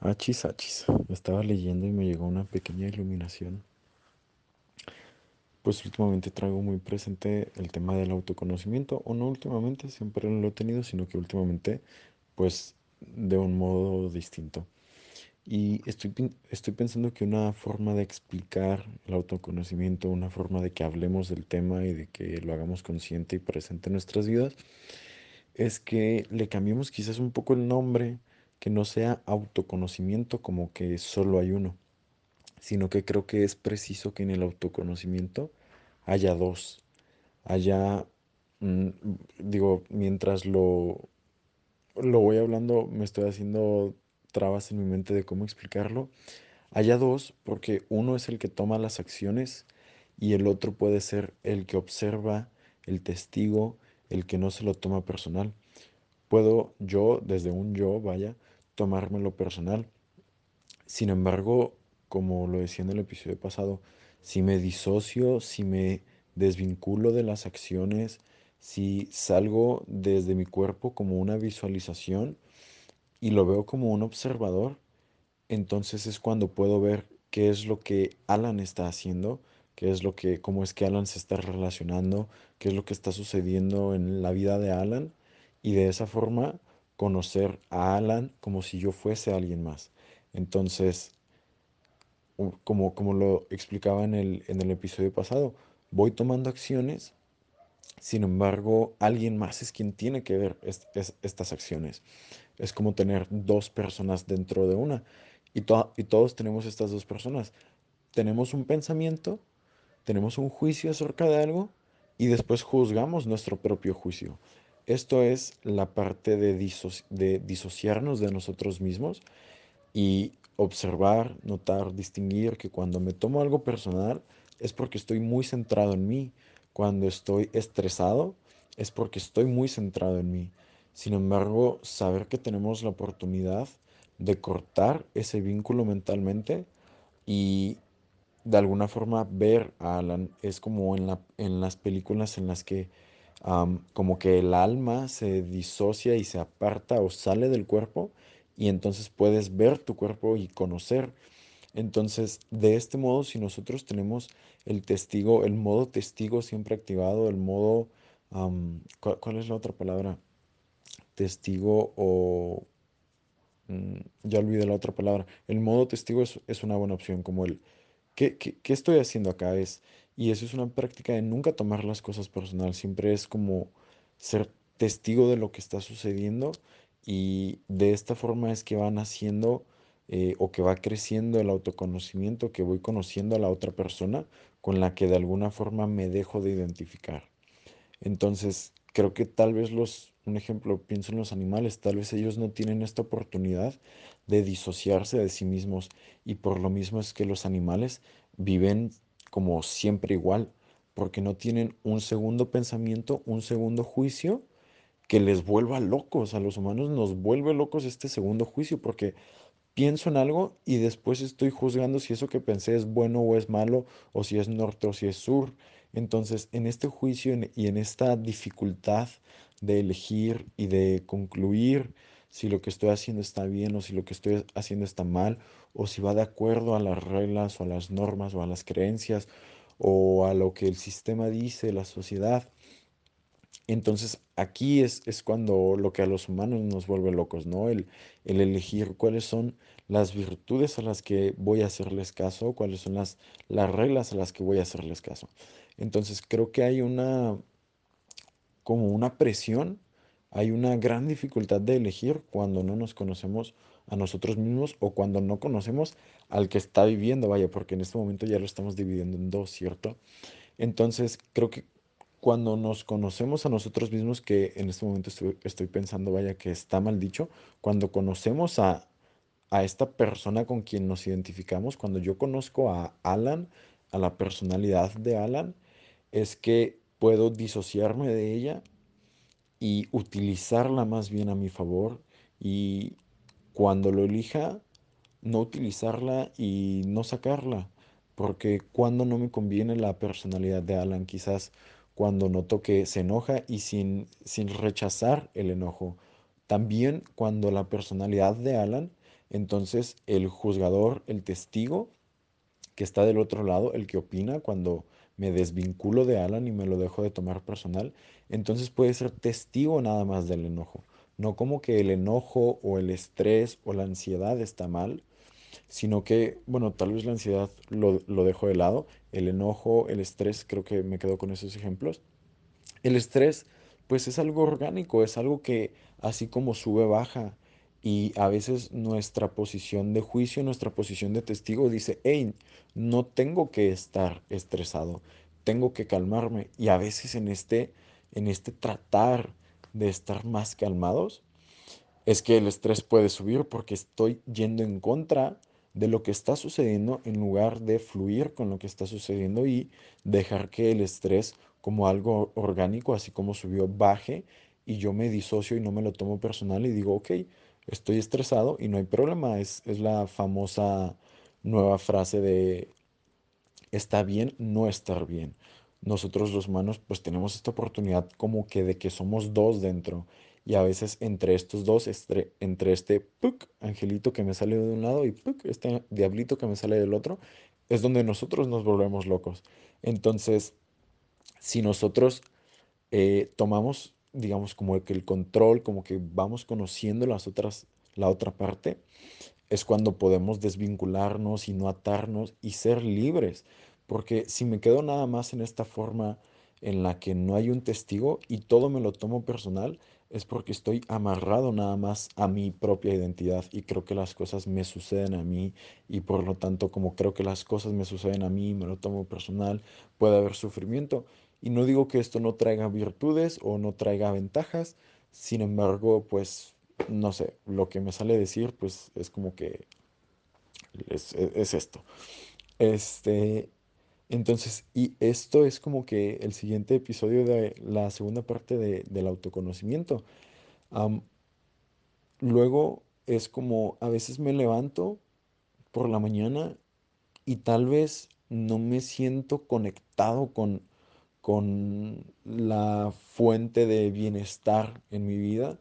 Achis, achis. Estaba leyendo y me llegó una pequeña iluminación. Pues últimamente traigo muy presente el tema del autoconocimiento, o no últimamente, siempre lo he tenido, sino que últimamente, pues de un modo distinto. Y estoy, estoy pensando que una forma de explicar el autoconocimiento, una forma de que hablemos del tema y de que lo hagamos consciente y presente en nuestras vidas, es que le cambiemos quizás un poco el nombre, que no sea autoconocimiento como que solo hay uno sino que creo que es preciso que en el autoconocimiento haya dos, haya, mm, digo, mientras lo, lo voy hablando, me estoy haciendo trabas en mi mente de cómo explicarlo, haya dos, porque uno es el que toma las acciones y el otro puede ser el que observa, el testigo, el que no se lo toma personal. Puedo yo, desde un yo, vaya, tomármelo personal. Sin embargo, como lo decía en el episodio pasado, si me disocio, si me desvinculo de las acciones, si salgo desde mi cuerpo como una visualización y lo veo como un observador, entonces es cuando puedo ver qué es lo que Alan está haciendo, qué es lo que, cómo es que Alan se está relacionando, qué es lo que está sucediendo en la vida de Alan. Y de esa forma conocer a Alan como si yo fuese alguien más. Entonces, como, como lo explicaba en el, en el episodio pasado, voy tomando acciones, sin embargo, alguien más es quien tiene que ver est- es- estas acciones. Es como tener dos personas dentro de una. Y, to- y todos tenemos estas dos personas. Tenemos un pensamiento, tenemos un juicio acerca de algo y después juzgamos nuestro propio juicio. Esto es la parte de, disoci- de disociarnos de nosotros mismos y observar, notar, distinguir que cuando me tomo algo personal es porque estoy muy centrado en mí. Cuando estoy estresado es porque estoy muy centrado en mí. Sin embargo, saber que tenemos la oportunidad de cortar ese vínculo mentalmente y de alguna forma ver a Alan es como en las películas en las que como que el alma se disocia y se aparta o sale del cuerpo y entonces puedes ver tu cuerpo y conocer. Entonces, de este modo, si nosotros tenemos el testigo, el modo testigo siempre activado, el modo, am, ¿cuál, cuál es la otra palabra? Testigo o mm, ya olvidé la otra palabra. El modo testigo es, es una buena opción, como el ¿Qué, qué- qué estoy haciendo acá? Es, y eso es una práctica de nunca tomar las cosas personal, siempre es como ser testigo de lo que está sucediendo y de esta forma es que van haciendo eh, o que va creciendo el autoconocimiento, que voy conociendo a la otra persona con la que de alguna forma me dejo de identificar. Entonces, creo que tal vez los, un ejemplo, pienso en los animales, tal vez ellos no tienen esta oportunidad de disociarse de sí mismos y por lo mismo es que los animales viven como siempre igual, porque no tienen un segundo pensamiento, un segundo juicio que les vuelva locos. A los humanos nos vuelve locos este segundo juicio porque pienso en algo y después estoy juzgando si eso que pensé es bueno o es malo, o si es norte o si es sur. Entonces, en este juicio y en esta dificultad de elegir y de concluir si lo que estoy haciendo está bien o si lo que estoy haciendo está mal, o si va de acuerdo a las reglas o a las normas o a las creencias o a lo que el sistema dice, la sociedad. Entonces aquí es, es cuando lo que a los humanos nos vuelve locos, ¿no? El, el elegir cuáles son las virtudes a las que voy a hacerles caso, cuáles son las, las reglas a las que voy a hacerles caso. Entonces creo que hay una, como una presión, hay una gran dificultad de elegir cuando no nos conocemos a nosotros mismos o cuando no conocemos al que está viviendo, vaya, porque en este momento ya lo estamos dividiendo en dos, ¿cierto? Entonces, creo que cuando nos conocemos a nosotros mismos, que en este momento estoy, pensando, vaya, que está mal dicho, cuando conocemos a, a esta persona con quien nos identificamos, cuando yo conozco a Alan, a la personalidad de Alan, es que puedo disociarme de ella y utilizarla más bien a mi favor y cuando lo elija, no utilizarla y no sacarla, porque cuando no me conviene la personalidad de Alan, quizás cuando noto que se enoja y sin, sin rechazar el enojo. También cuando la personalidad de Alan Entonces, el juzgador, el testigo que está del otro lado, el que opina cuando me desvinculo de Alan y me lo dejo de tomar personal, entonces puede ser testigo nada más del enojo. No como que el enojo o el estrés o la ansiedad está mal, sino que, bueno, tal vez la ansiedad lo, lo dejo de lado, el enojo, el estrés, creo que me quedo con esos ejemplos. El estrés, pues es algo orgánico, es algo que así como sube, baja. Y a veces nuestra posición de juicio, nuestra posición de testigo dice, hey, no tengo que estar estresado, tengo que calmarme. Y a veces en este, en este tratar de estar más calmados, es que el estrés puede subir porque estoy yendo en contra de lo que está sucediendo en lugar de fluir con lo que está sucediendo y dejar que el estrés como algo orgánico, así como subió, baje y yo me disocio y no me lo tomo personal y digo, ok, estoy estresado y no hay problema. Es, es la famosa nueva frase de está bien no estar bien. Nosotros los humanos pues tenemos esta oportunidad como que de que somos dos dentro y a veces entre estos dos, entre este angelito que me sale de un lado y este diablito que me sale del otro, es donde nosotros nos volvemos locos. Entonces, si nosotros eh, tomamos, digamos, como que el control, como que vamos conociendo las otras, la otra parte, es cuando podemos desvincularnos y no atarnos y ser libres. Porque si me quedo nada más en esta forma en la que no hay un testigo y todo me lo tomo personal, es porque estoy amarrado nada más a mi propia identidad y creo que las cosas me suceden a mí y por lo tanto como creo que las cosas me suceden a mí, me lo tomo personal, puede haber sufrimiento. Y no digo que esto no traiga virtudes o no traiga ventajas, sin embargo, pues no sé, lo que me sale decir, pues es como que es, es esto. Este, entonces, y esto es como que el siguiente episodio de la segunda parte de- del autoconocimiento. Luego es como a veces me levanto por la mañana y tal vez no me siento conectado con, con la fuente de bienestar en mi vida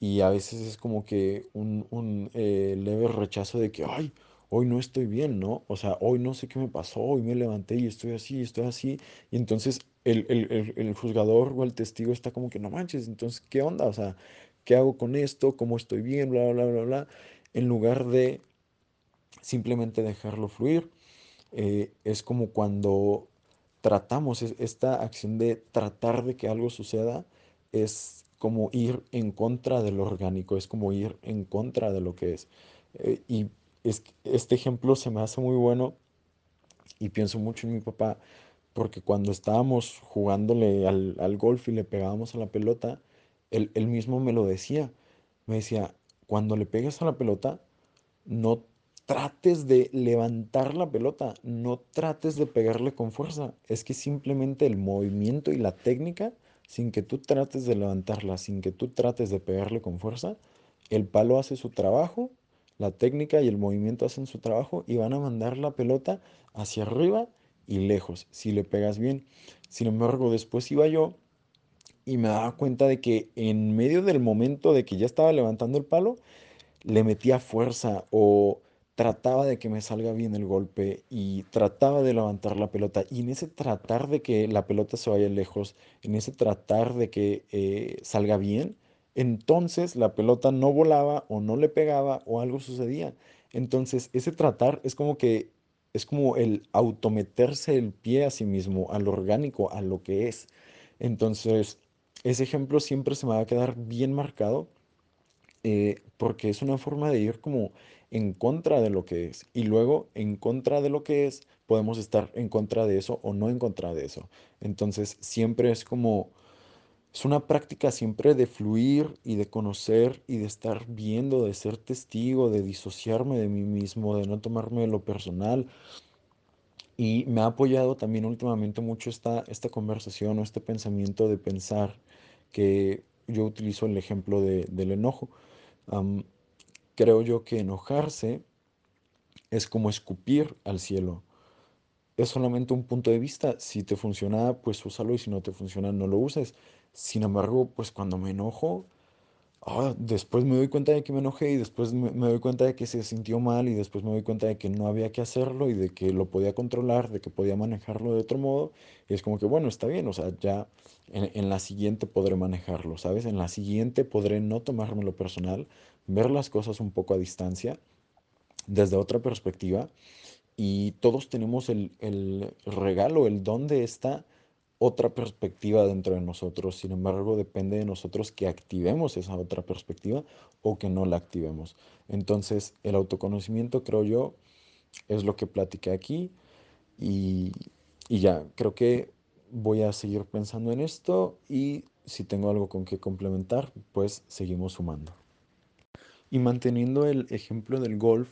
y a veces es como que un, eh, leve rechazo de que, ay, hoy no estoy bien, ¿no? O sea, hoy no sé qué me pasó, hoy me levanté y estoy así, estoy así. Y entonces el, el, el, el juzgador o el testigo está como que, no manches, entonces, ¿qué onda? O sea, ¿qué hago con esto? ¿Cómo estoy bien? Bla, bla, bla, bla. En lugar de simplemente dejarlo fluir eh, es como cuando tratamos es- esta acción de tratar de que algo suceda, es como ir en contra de lo orgánico, es como ir en contra de lo que es. Eh, y este ejemplo se me hace muy bueno y pienso mucho en mi papá, porque cuando estábamos jugándole al, al golf y le pegábamos a la pelota, él, él mismo me lo decía. Me decía, cuando le pegues a la pelota, no trates de levantar la pelota, no trates de pegarle con fuerza. Es que simplemente el movimiento y la técnica, sin que tú trates de levantarla, sin que tú trates de pegarle con fuerza, el palo hace su trabajo, la técnica y el movimiento hacen su trabajo y van a mandar la pelota hacia arriba y lejos, si le pegas bien. Sin embargo, después iba yo y me daba cuenta de que en medio del momento de que ya estaba levantando el palo, le metía fuerza o trataba de que me salga bien el golpe y trataba de levantar la pelota. Y en ese tratar de que la pelota se vaya lejos, en ese tratar de que eh, salga bien, entonces la pelota no volaba o no le pegaba o algo sucedía. Entonces ese tratar es como que es como el autometerse el pie a sí mismo, a lo orgánico, a lo que es. Entonces, ese ejemplo siempre se me va a quedar bien marcado eh, porque es una forma de ir como en contra de lo que es. Y luego, en contra de lo que es, podemos estar en contra de eso o no en contra de eso. Entonces, siempre es como, es una práctica siempre de fluir y de conocer y de estar viendo, de ser testigo, de disociarme de mí mismo, de no tomarme lo personal. Y me ha apoyado también últimamente mucho esta, esta conversación o este pensamiento de pensar que yo utilizo el ejemplo de- del enojo. Creo yo que enojarse es como escupir al cielo. Es solamente un punto de vista. Si te funciona, pues úsalo y si no te funciona, no lo uses. Sin embargo, pues cuando me enojo, ah, después me doy cuenta de que me enojé y después me, me doy cuenta de que se sintió mal y después me doy cuenta de que no había que hacerlo y de que lo podía controlar, de que podía manejarlo de otro modo. Y es como que, bueno, está bien, o sea, ya en, en la siguiente podré manejarlo, ¿sabes? En la siguiente podré no tomármelo personal, ver las cosas un poco a distancia, desde otra perspectiva y todos tenemos el, el regalo, el don de esta otra perspectiva dentro de nosotros. Sin embargo, depende de nosotros que activemos esa otra perspectiva o que no la activemos. Entonces, el autoconocimiento, creo yo, es lo que platiqué aquí y, y ya, creo que voy a seguir pensando en esto y si tengo algo con que complementar, pues seguimos sumando. Y manteniendo el ejemplo del golf,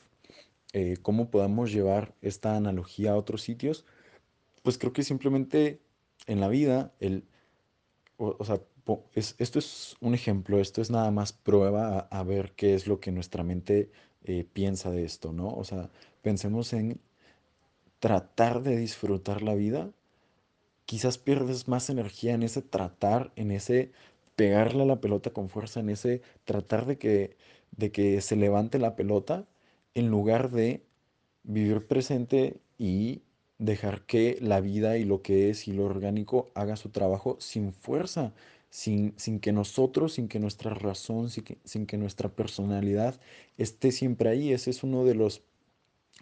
eh, cómo podamos llevar esta analogía a otros sitios, pues creo que simplemente en la vida, el, o, o sea, es- esto es un ejemplo, esto es nada más prueba a, a ver qué es lo que nuestra mente eh, piensa de esto, ¿no? O sea, pensemos en tratar de disfrutar la vida quizás pierdes más energía en ese tratar, en ese pegarle a la pelota con fuerza, en ese tratar de que, de que se levante la pelota, en lugar de vivir presente y dejar que la vida y lo que es y lo orgánico haga su trabajo sin fuerza, sin, sin que nosotros, sin que nuestra razón, sin que, sin que nuestra personalidad esté siempre ahí. Ese es uno de los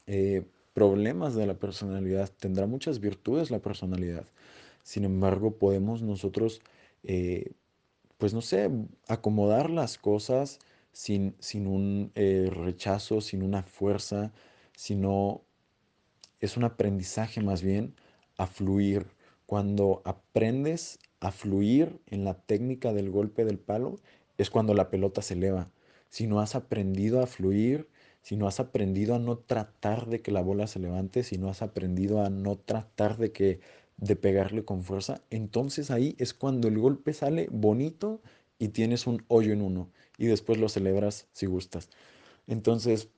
eh, problemas de la personalidad. Tendrá muchas virtudes la personalidad. Sin embargo, podemos nosotros, eh, pues no sé, acomodar las cosas sin, sin un eh, rechazo, sin una fuerza, sino es un aprendizaje más bien a fluir. Cuando aprendes a fluir en la técnica del golpe del palo, es cuando la pelota se eleva. Si no has aprendido a fluir, si no has aprendido a no tratar de que la bola se levante, si no has aprendido a no tratar de que de pegarle con fuerza, entonces ahí es cuando el golpe sale bonito y tienes un hoyo en uno y después lo celebras si gustas. Entonces,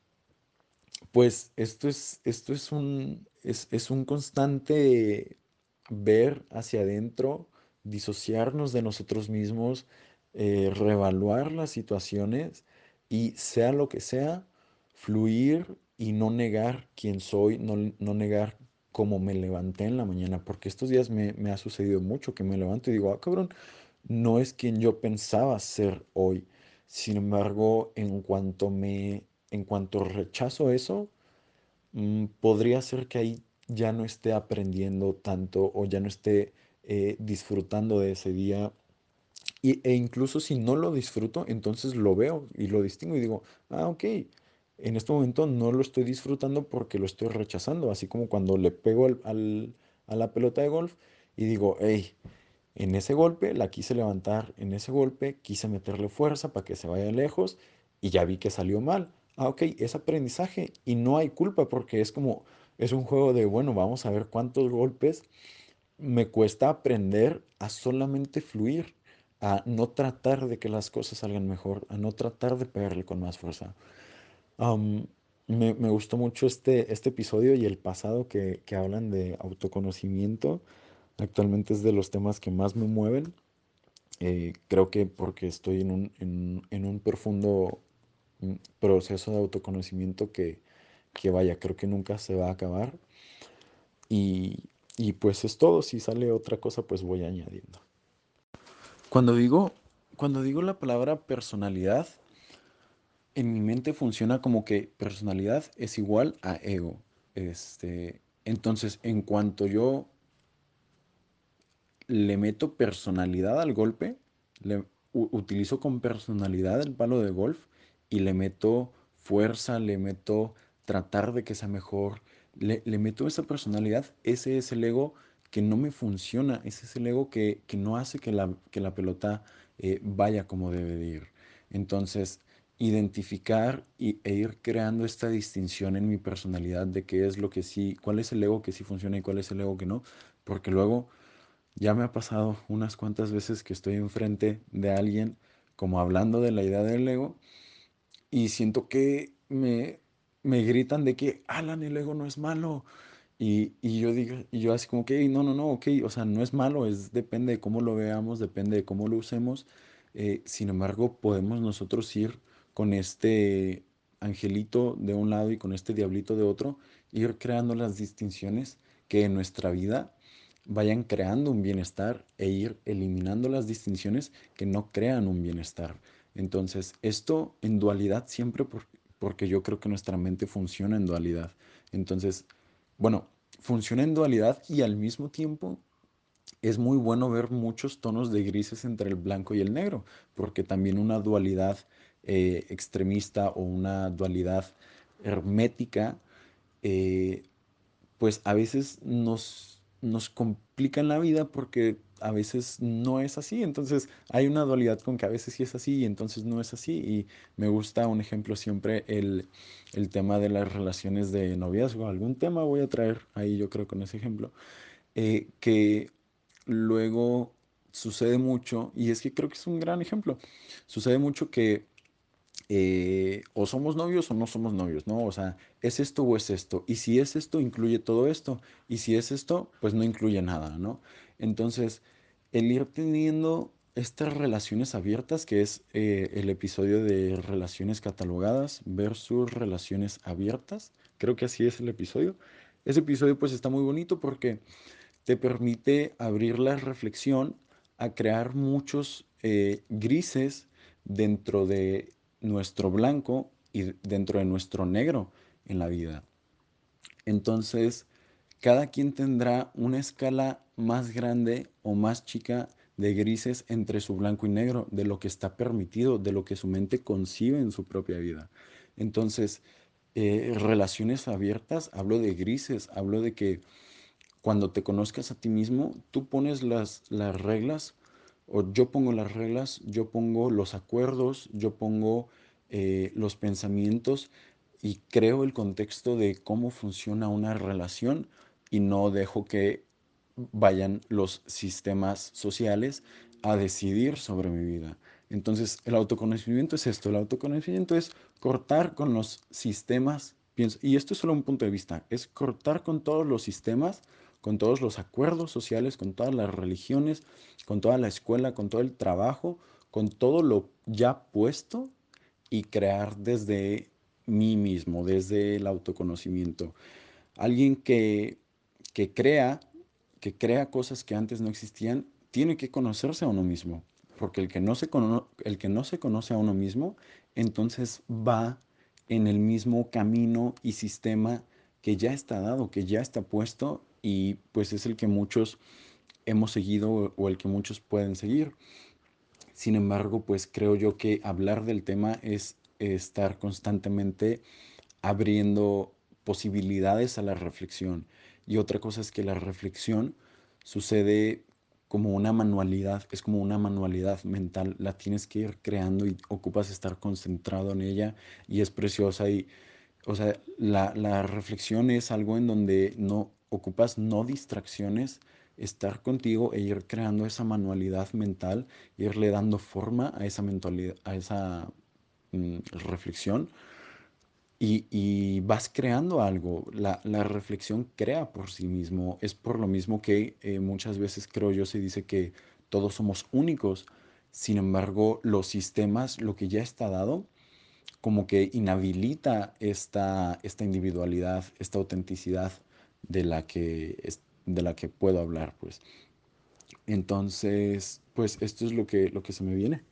pues esto es, esto es un, es, es un constante ver hacia adentro, disociarnos de nosotros mismos, eh, reevaluar las situaciones y sea lo que sea, fluir y no negar quién soy, no, no negar cómo me levanté en la mañana, porque estos días me, me ha sucedido mucho que me levanto y digo, ah, cabrón, no es quien yo pensaba ser hoy. Sin embargo, en cuanto me, en cuanto rechazo eso, mm, podría ser que ahí ya no esté aprendiendo tanto o ya no esté eh, disfrutando de ese día. Y, e incluso si no lo disfruto, entonces lo veo y lo distingo y digo, ah, ok, en este momento no lo estoy disfrutando porque lo estoy rechazando. Así como cuando le pego al, al- a la pelota de golf y digo, hey, en ese golpe la quise levantar, en ese golpe quise meterle fuerza para que se vaya lejos y ya vi que salió mal. Ah, ok, es aprendizaje y no hay culpa porque es como, es un juego de, bueno, vamos a ver cuántos golpes me cuesta aprender a solamente fluir, a no tratar de que las cosas salgan mejor, a no tratar de pegarle con más fuerza. Me, me gustó mucho este, este episodio y el pasado que, que hablan de autoconocimiento. Actualmente es de los temas que más me mueven. Eh, creo que porque estoy en un, en, un profundo mm, proceso de autoconocimiento que, que vaya, creo que nunca se va a acabar. Y, y pues es todo. Si sale otra cosa, pues voy añadiendo. Cuando digo, cuando digo la palabra personalidad, en mi mente funciona como que personalidad es igual a ego. Este, entonces, en cuanto yo le meto personalidad al golpe, le utilizo con personalidad el palo de golf y le meto fuerza, le meto tratar de que sea mejor, le, le meto esa personalidad, ese es el ego que no me funciona, ese es el ego que, que no hace que la, que la pelota eh, vaya como debe de ir. Entonces, identificar y, e ir creando esta distinción en mi personalidad de qué es lo que sí, cuál es el ego que sí funciona y cuál es el ego que no, porque luego ya me ha pasado unas cuantas veces que estoy enfrente de alguien como hablando de la idea del ego y siento que me, me gritan de que, Alan, el ego no es malo. Y, y yo digo, y yo así como que, no, no, no, ok, o sea, no es malo, es depende de cómo lo veamos, depende de cómo lo usemos. Eh, sin embargo, podemos nosotros ir con este angelito de un lado y con este diablito de otro, ir creando las distinciones que en nuestra vida vayan creando un bienestar e ir eliminando las distinciones que no crean un bienestar. Entonces, esto en dualidad siempre por- porque yo creo que nuestra mente funciona en dualidad. Entonces, bueno, funciona en dualidad y al mismo tiempo es muy bueno ver muchos tonos de grises entre el blanco y el negro, porque también una dualidad eh, extremista o una dualidad hermética eh, pues a veces nos, nos complican la vida porque a veces no es así. Entonces hay una dualidad con que a veces sí es así y entonces no es así. Y me gusta un ejemplo siempre el, el tema de las relaciones de noviazgo. Algún tema voy a traer ahí yo creo con ese ejemplo. eh, que luego sucede mucho, y es que creo que es un gran ejemplo, sucede mucho que eh, o somos novios o no somos novios, ¿no? O sea, ¿es esto o es esto? Y si es esto, incluye todo esto. Y si es esto, pues no incluye nada, ¿no? Entonces, el ir teniendo estas relaciones abiertas, que es eh, el episodio de relaciones catalogadas versus relaciones abiertas, creo que así es el episodio. Ese episodio pues está muy bonito porque te permite abrir la reflexión a crear muchos eh, grises dentro de nuestro blanco y dentro de nuestro negro en la vida. Entonces, cada quien tendrá una escala más grande o más chica de grises entre su blanco y negro, de lo que está permitido, de lo que su mente concibe en su propia vida. Entonces, eh, relaciones abiertas, hablo de grises, hablo de que cuando te conozcas a ti mismo, tú pones las, las reglas, o yo pongo las reglas, yo pongo los acuerdos, yo pongo eh, los pensamientos y creo el contexto de cómo funciona una relación y no dejo que vayan los sistemas sociales a decidir sobre mi vida. Entonces, el autoconocimiento es esto, el autoconocimiento es cortar con los sistemas, pienso, y esto es solo un punto de vista, es cortar con todos los sistemas con todos los acuerdos sociales, con todas las religiones, con toda la escuela, con todo el trabajo, con todo lo ya puesto y crear desde mí mismo, desde el autoconocimiento. Alguien que, que crea, que crea cosas que antes no existían, tiene que conocerse a uno mismo, porque el que no se, cono- el que no se conoce a uno mismo, entonces va en el mismo camino y sistema que ya está dado, que ya está puesto y pues es el que muchos hemos seguido o el que muchos pueden seguir. Sin embargo, pues creo yo que hablar del tema es estar constantemente abriendo posibilidades a la reflexión. Y otra cosa es que la reflexión sucede como una manualidad, es como una manualidad mental, la tienes que ir creando y ocupas estar concentrado en ella y es preciosa y, o sea, la, la reflexión es algo en donde no ocupas no distracciones, estar contigo e ir creando esa manualidad mental, irle dando forma a esa mentalidad, a esa mm, reflexión y, y vas creando algo. La, la reflexión crea por sí mismo. Es por lo mismo que eh, muchas veces creo yo se dice que todos somos únicos. Sin embargo, los sistemas, lo que ya está dado, como que inhabilita esta, esta individualidad, esta autenticidad de la que, de la que puedo hablar, pues. Entonces, pues esto es lo que, lo que se me viene.